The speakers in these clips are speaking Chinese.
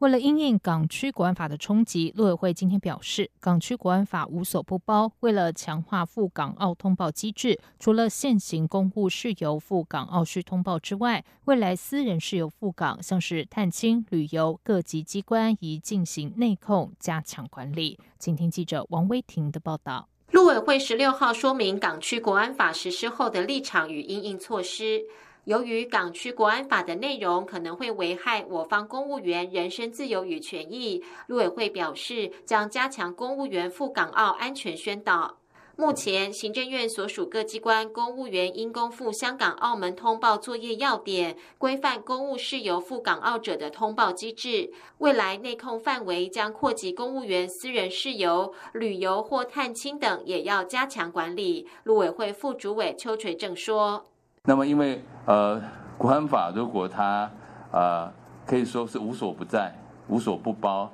为了因应港区国安法的冲击，陆委会今天表示，港区国安法无所不包。为了强化赴港澳通报机制，除了现行公务事由赴港澳需通报之外，未来私人事由赴港，像是探亲、旅游，各级机关宜进行内控，加强管理。请听记者王威婷的报道。陆委会十六号说明港区国安法实施后的立场与应应措施。由于港区国安法的内容可能会危害我方公务员人身自由与权益，陆委会表示将加强公务员赴港澳安全宣导。目前，行政院所属各机关公务员因公赴香港、澳门通报作业要点，规范公务事由赴港澳者的通报机制。未来内控范围将扩及公务员私人事由、旅游或探亲等，也要加强管理。陆委会副主委邱垂正说。那么，因为呃，国安法如果它呃可以说是无所不在、无所不包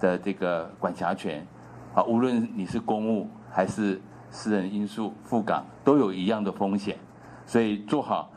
的这个管辖权啊，无论你是公务还是私人因素赴港，都有一样的风险，所以做好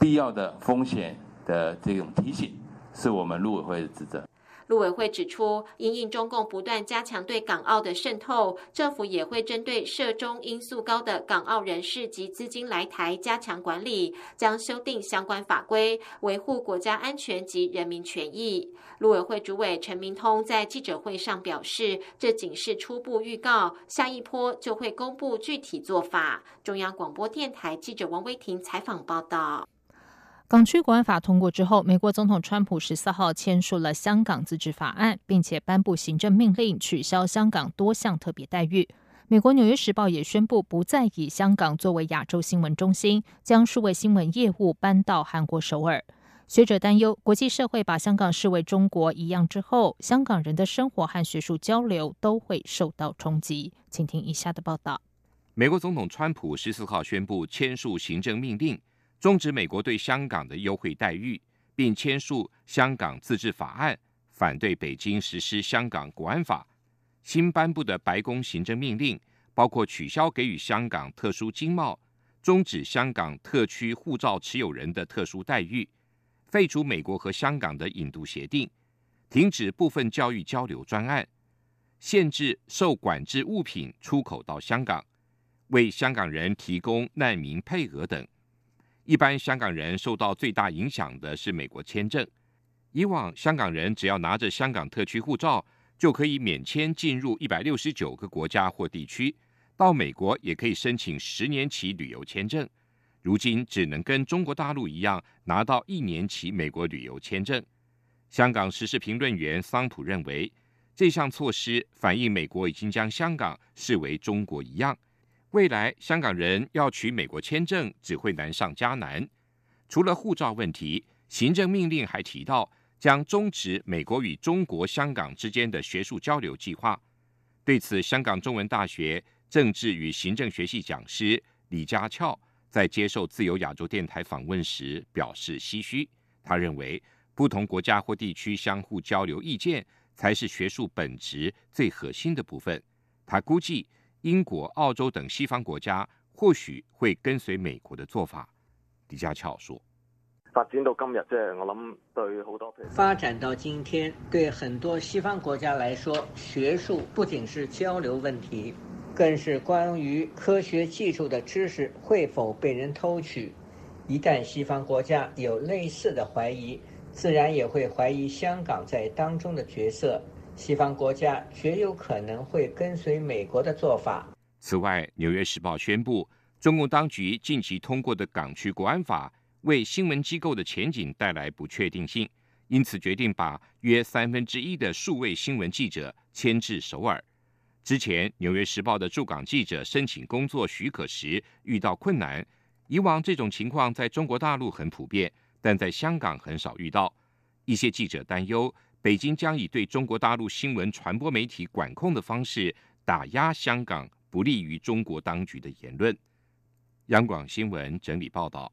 必要的风险的这种提醒，是我们陆委会的职责。陆委会指出，因应中共不断加强对港澳的渗透，政府也会针对涉中因素高的港澳人士及资金来台加强管理，将修订相关法规，维护国家安全及人民权益。陆委会主委陈明通在记者会上表示，这仅是初步预告，下一波就会公布具体做法。中央广播电台记者王威婷采访报道。港区国安法通过之后，美国总统川普十四号签署了香港自治法案，并且颁布行政命令，取消香港多项特别待遇。美国《纽约时报》也宣布不再以香港作为亚洲新闻中心，将数位新闻业务搬到韩国首尔。学者担忧，国际社会把香港视为中国一样之后，香港人的生活和学术交流都会受到冲击。请听以下的报道：美国总统川普十四号宣布签署行政命令。终止美国对香港的优惠待遇，并签署香港自治法案，反对北京实施香港国安法。新颁布的白宫行政命令包括取消给予香港特殊经贸、终止香港特区护照持有人的特殊待遇、废除美国和香港的引渡协定、停止部分教育交流专案、限制受管制物品出口到香港、为香港人提供难民配额等。一般香港人受到最大影响的是美国签证。以往香港人只要拿着香港特区护照，就可以免签进入一百六十九个国家或地区，到美国也可以申请十年期旅游签证。如今只能跟中国大陆一样拿到一年期美国旅游签证。香港时事评论员桑普认为，这项措施反映美国已经将香港视为中国一样。未来香港人要取美国签证只会难上加难。除了护照问题，行政命令还提到将终止美国与中国香港之间的学术交流计划。对此，香港中文大学政治与行政学系讲师李家翘在接受自由亚洲电台访问时表示唏嘘。他认为，不同国家或地区相互交流意见才是学术本质最核心的部分。他估计。英国、澳洲等西方国家或许会跟随美国的做法，李家翘说：“发展到今日，即係我諗對好多发展到今天，对很多西方国家来说，学术不仅是交流问题，更是关于科学技术的知识会否被人偷取。一旦西方国家有类似的怀疑，自然也会怀疑香港在当中的角色。”西方国家绝有可能会跟随美国的做法。此外，《纽约时报》宣布，中共当局近期通过的港区国安法为新闻机构的前景带来不确定性，因此决定把约三分之一的数位新闻记者迁至首尔。之前，《纽约时报》的驻港记者申请工作许可时遇到困难，以往这种情况在中国大陆很普遍，但在香港很少遇到。一些记者担忧。北京将以对中国大陆新闻传播媒体管控的方式打压香港不利于中国当局的言论。央广新闻整理报道。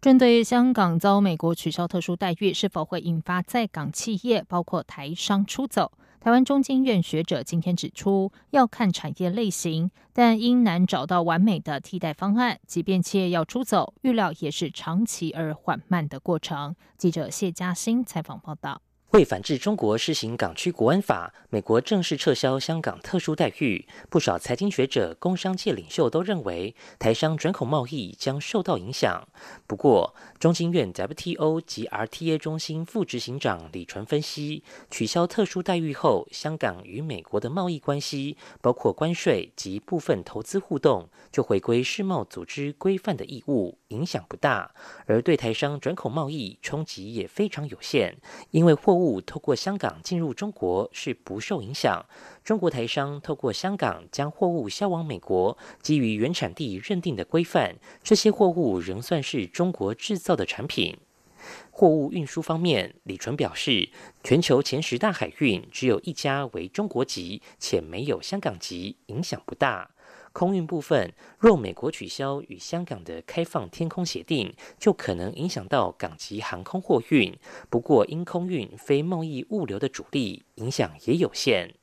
针对香港遭美国取消特殊待遇，是否会引发在港企业包括台商出走？台湾中经院学者今天指出，要看产业类型，但因难找到完美的替代方案，即便企业要出走，预料也是长期而缓慢的过程。记者谢嘉欣采访报道。为反制中国施行港区国安法，美国正式撤销香港特殊待遇。不少财经学者、工商界领袖都认为，台商转口贸易将受到影响。不过，中经院 WTO 及 RTA 中心副执行长李纯分析，取消特殊待遇后，香港与美国的贸易关系，包括关税及部分投资互动，就回归世贸组织规范的义务，影响不大。而对台商转口贸易冲击也非常有限，因为货物透过香港进入中国是不受影响。中国台商透过香港将货物销往美国，基于原产地认定的规范，这些货物仍算是中国制造的产品。货物运输方面，李纯表示，全球前十大海运只有一家为中国籍，且没有香港籍，影响不大。空运部分，若美国取消与香港的开放天空协定，就可能影响到港籍航空货运。不过，因空运非贸易物流的主力，影响也有限。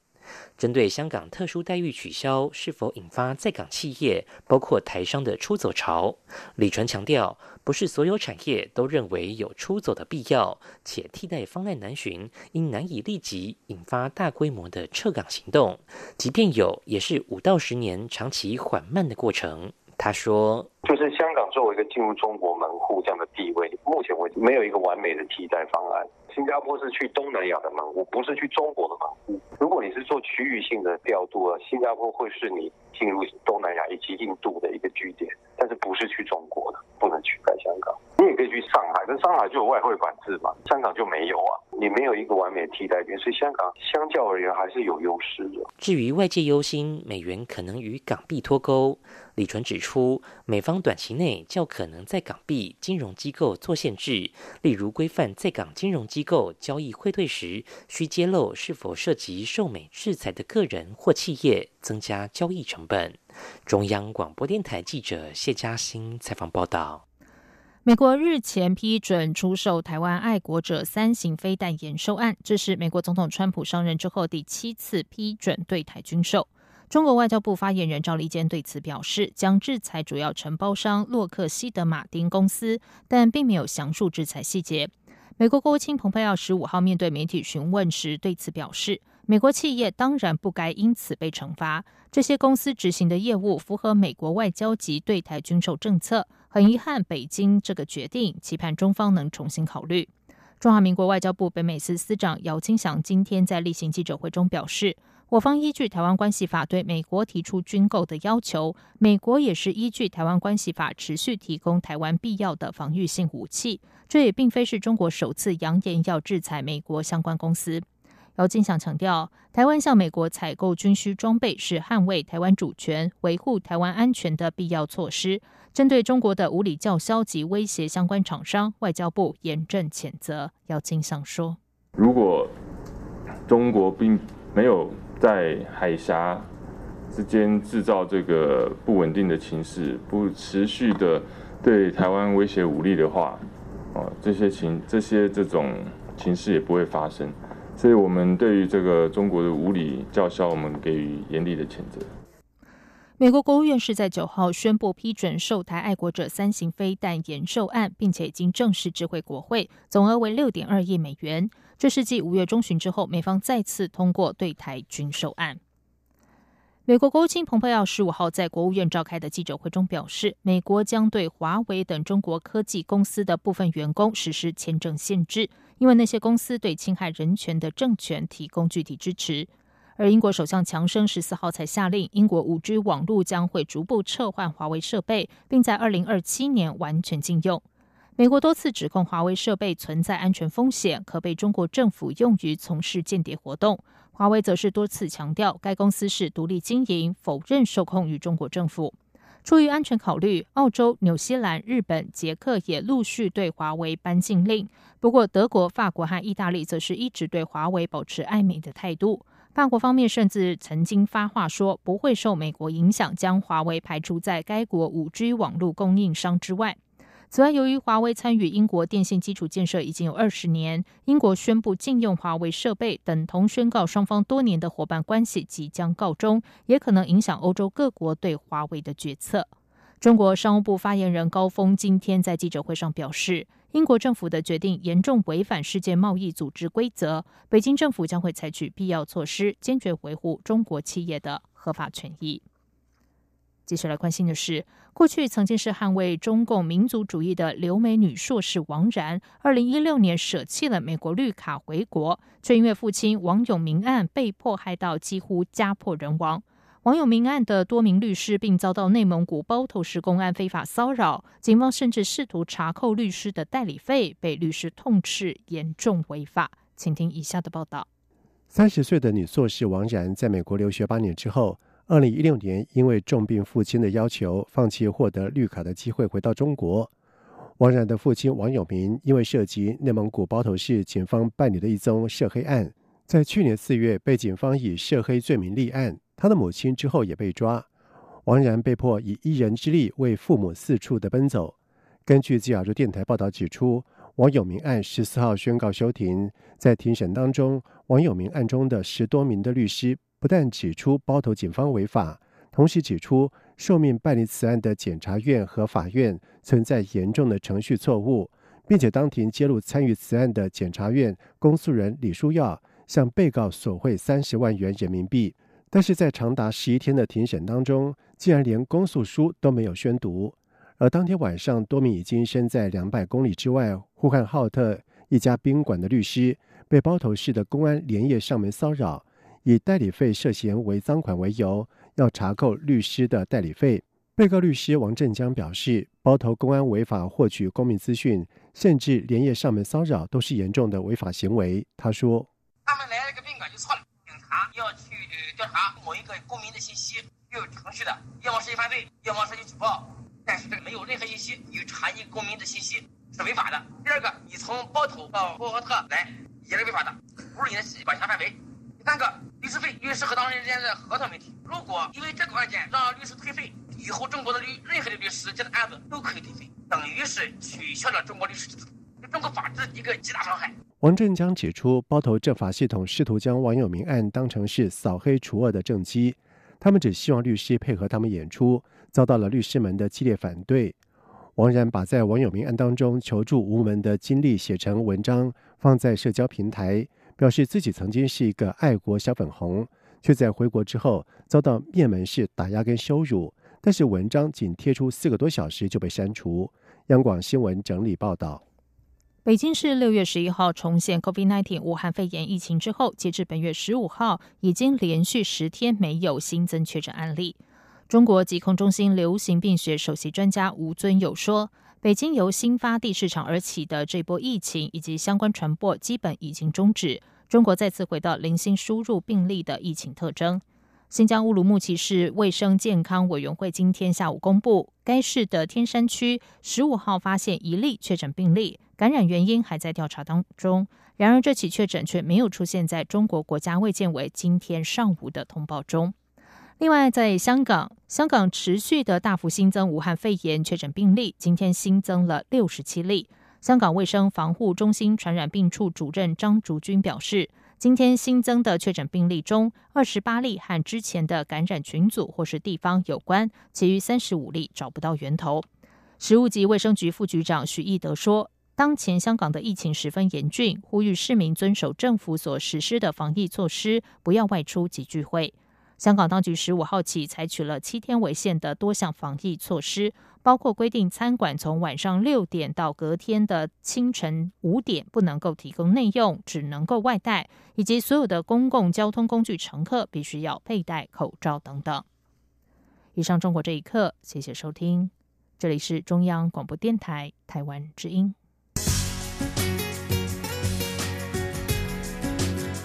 针对香港特殊待遇取消是否引发在港企业，包括台商的出走潮，李纯强调，不是所有产业都认为有出走的必要，且替代方案难寻，因难以立即引发大规模的撤港行动，即便有，也是五到十年长期缓慢的过程。他说：“就是香港作为一个进入中国门户这样的地位，目前为止没有一个完美的替代方案。新加坡是去东南亚的门户，不是去中国的门户。如果你是做区域性的调度啊，新加坡会是你进入东南亚以及印度的一个据点，但是不是去中国的，不能取代香港。你也可以去上海，但上海就有外汇管制嘛，香港就没有啊。你没有一个完美替代品，所以香港相较而言还是有优势的。至于外界忧心美元可能与港币脱钩。”李纯指出，美方短期内较可能在港币金融机构做限制，例如规范在港金融机构交易汇兑时需揭露是否涉及受美制裁的个人或企业，增加交易成本。中央广播电台记者谢嘉欣采访报道。美国日前批准出售台湾爱国者三型飞弹延寿案，这是美国总统川普上任之后第七次批准对台军售。中国外交部发言人赵立坚对此表示，将制裁主要承包商洛克希德马丁公司，但并没有详述制裁细节。美国国务卿蓬佩奥十五号面对媒体询问时对此表示，美国企业当然不该因此被惩罚，这些公司执行的业务符合美国外交及对台军售政策。很遗憾，北京这个决定，期盼中方能重新考虑。中华民国外交部北美司司长姚金祥今天在例行记者会中表示。我方依据《台湾关系法》对美国提出军购的要求，美国也是依据《台湾关系法》持续提供台湾必要的防御性武器。这也并非是中国首次扬言要制裁美国相关公司。姚金祥强调，台湾向美国采购军需装备是捍卫台湾主权、维护台湾安全的必要措施。针对中国的无理叫嚣及威胁相关厂商，外交部严正谴责。姚金祥说：“如果中国并没有。”在海峡之间制造这个不稳定的情势，不持续的对台湾威胁武力的话，哦，这些情这些这种情势也不会发生。所以，我们对于这个中国的无理叫嚣，我们给予严厉的谴责。美国国务院是在九号宣布批准售台爱国者三型飞弹延寿案，并且已经正式知会国会，总额为六点二亿美元。这是继五月中旬之后，美方再次通过对台军售案。美国国务卿蓬佩奥十五号在国务院召开的记者会中表示，美国将对华为等中国科技公司的部分员工实施签证限制，因为那些公司对侵害人权的政权提供具体支持。而英国首相强生十四号才下令，英国五 G 网络将会逐步撤换华为设备，并在二零二七年完全禁用。美国多次指控华为设备存在安全风险，可被中国政府用于从事间谍活动。华为则是多次强调该公司是独立经营，否认受控于中国政府。出于安全考虑，澳洲、纽西兰、日本、捷克也陆续对华为颁禁令。不过，德国、法国和意大利则是一直对华为保持暧昧的态度。法国方面甚至曾经发话说，不会受美国影响，将华为排除在该国五 G 网络供应商之外。此外，由于华为参与英国电信基础建设已经有二十年，英国宣布禁用华为设备，等同宣告双方多年的伙伴关系即将告终，也可能影响欧洲各国对华为的决策。中国商务部发言人高峰今天在记者会上表示，英国政府的决定严重违反世界贸易组织规则，北京政府将会采取必要措施，坚决维护中国企业的合法权益。接下来关心的是，过去曾经是捍卫中共民族主义的留美女硕士王然，二零一六年舍弃了美国绿卡回国，却因为父亲王永明案被迫害到几乎家破人亡。王永明案的多名律师并遭到内蒙古包头市公安非法骚扰，警方甚至试图查扣律师的代理费，被律师痛斥严重违法。请听以下的报道：三十岁的女硕士王然在美国留学八年之后。二零一六年，因为重病父亲的要求，放弃获得绿卡的机会，回到中国。王然的父亲王永明因为涉及内蒙古包头市警方办理的一宗涉黑案，在去年四月被警方以涉黑罪名立案。他的母亲之后也被抓，王然被迫以一人之力为父母四处的奔走。根据自亚洲电台报道指出，王永明案十四号宣告休庭，在庭审当中，王永明案中的十多名的律师。不但指出包头警方违法，同时指出受命办理此案的检察院和法院存在严重的程序错误，并且当庭揭露参与此案的检察院公诉人李书耀向被告索贿三十万元人民币。但是在长达十一天的庭审当中，竟然连公诉书都没有宣读。而当天晚上，多名已经身在两百公里之外呼汉浩特一家宾馆的律师，被包头市的公安连夜上门骚扰。以代理费涉嫌违赃款为由，要查扣律师的代理费。被告律师王振江表示，包头公安违法获取公民资讯，甚至连夜上门骚扰，都是严重的违法行为。他说：“他们来了个宾馆就错了，警察要去调查某一个公民的信息，又有程序的，要么涉及犯罪，要么涉及举报。但是这个没有任何信息，你查你公民的信息是违法的。第二个，你从包头到呼和浩特来也是违法的，不是你的管辖范围。三个。”律师费，律师和当事人之间的合同问题。如果因为这个案件让律师退费，以后中国的律任何的律师接的案子都可以退费，等于是取消了中国律师制度，对中国法治一个极大伤害。王振江指出，包头政法系统试图将王永明案当成是扫黑除恶的政绩，他们只希望律师配合他们演出，遭到了律师们的激烈反对。王然把在王永明案当中求助无门的经历写成文章，放在社交平台。表示自己曾经是一个爱国小粉红，却在回国之后遭到灭门式打压跟羞辱。但是文章仅贴出四个多小时就被删除。央广新闻整理报道：北京市六月十一号重现 COVID-19 武汉肺炎疫情之后，截至本月十五号，已经连续十天没有新增确诊案例。中国疾控中心流行病学首席专家吴尊友说。北京由新发地市场而起的这波疫情以及相关传播基本已经终止，中国再次回到零星输入病例的疫情特征。新疆乌鲁木齐市卫生健康委员会今天下午公布，该市的天山区十五号发现一例确诊病例，感染原因还在调查当中。然而，这起确诊却没有出现在中国国家卫健委今天上午的通报中。另外，在香港，香港持续的大幅新增武汉肺炎确诊病例，今天新增了六十七例。香港卫生防护中心传染病处主任张竹君表示，今天新增的确诊病例中，二十八例和之前的感染群组或是地方有关，其余三十五例找不到源头。食物及卫生局副局长许义德说，当前香港的疫情十分严峻，呼吁市民遵守政府所实施的防疫措施，不要外出及聚会。香港当局十五号起采取了七天为限的多项防疫措施，包括规定餐馆从晚上六点到隔天的清晨五点不能够提供内用，只能够外带，以及所有的公共交通工具乘客必须要佩戴口罩等等。以上中国这一刻，谢谢收听，这里是中央广播电台台湾之音。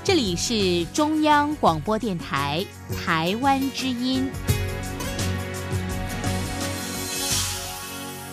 这里是中央广播电台台湾之音。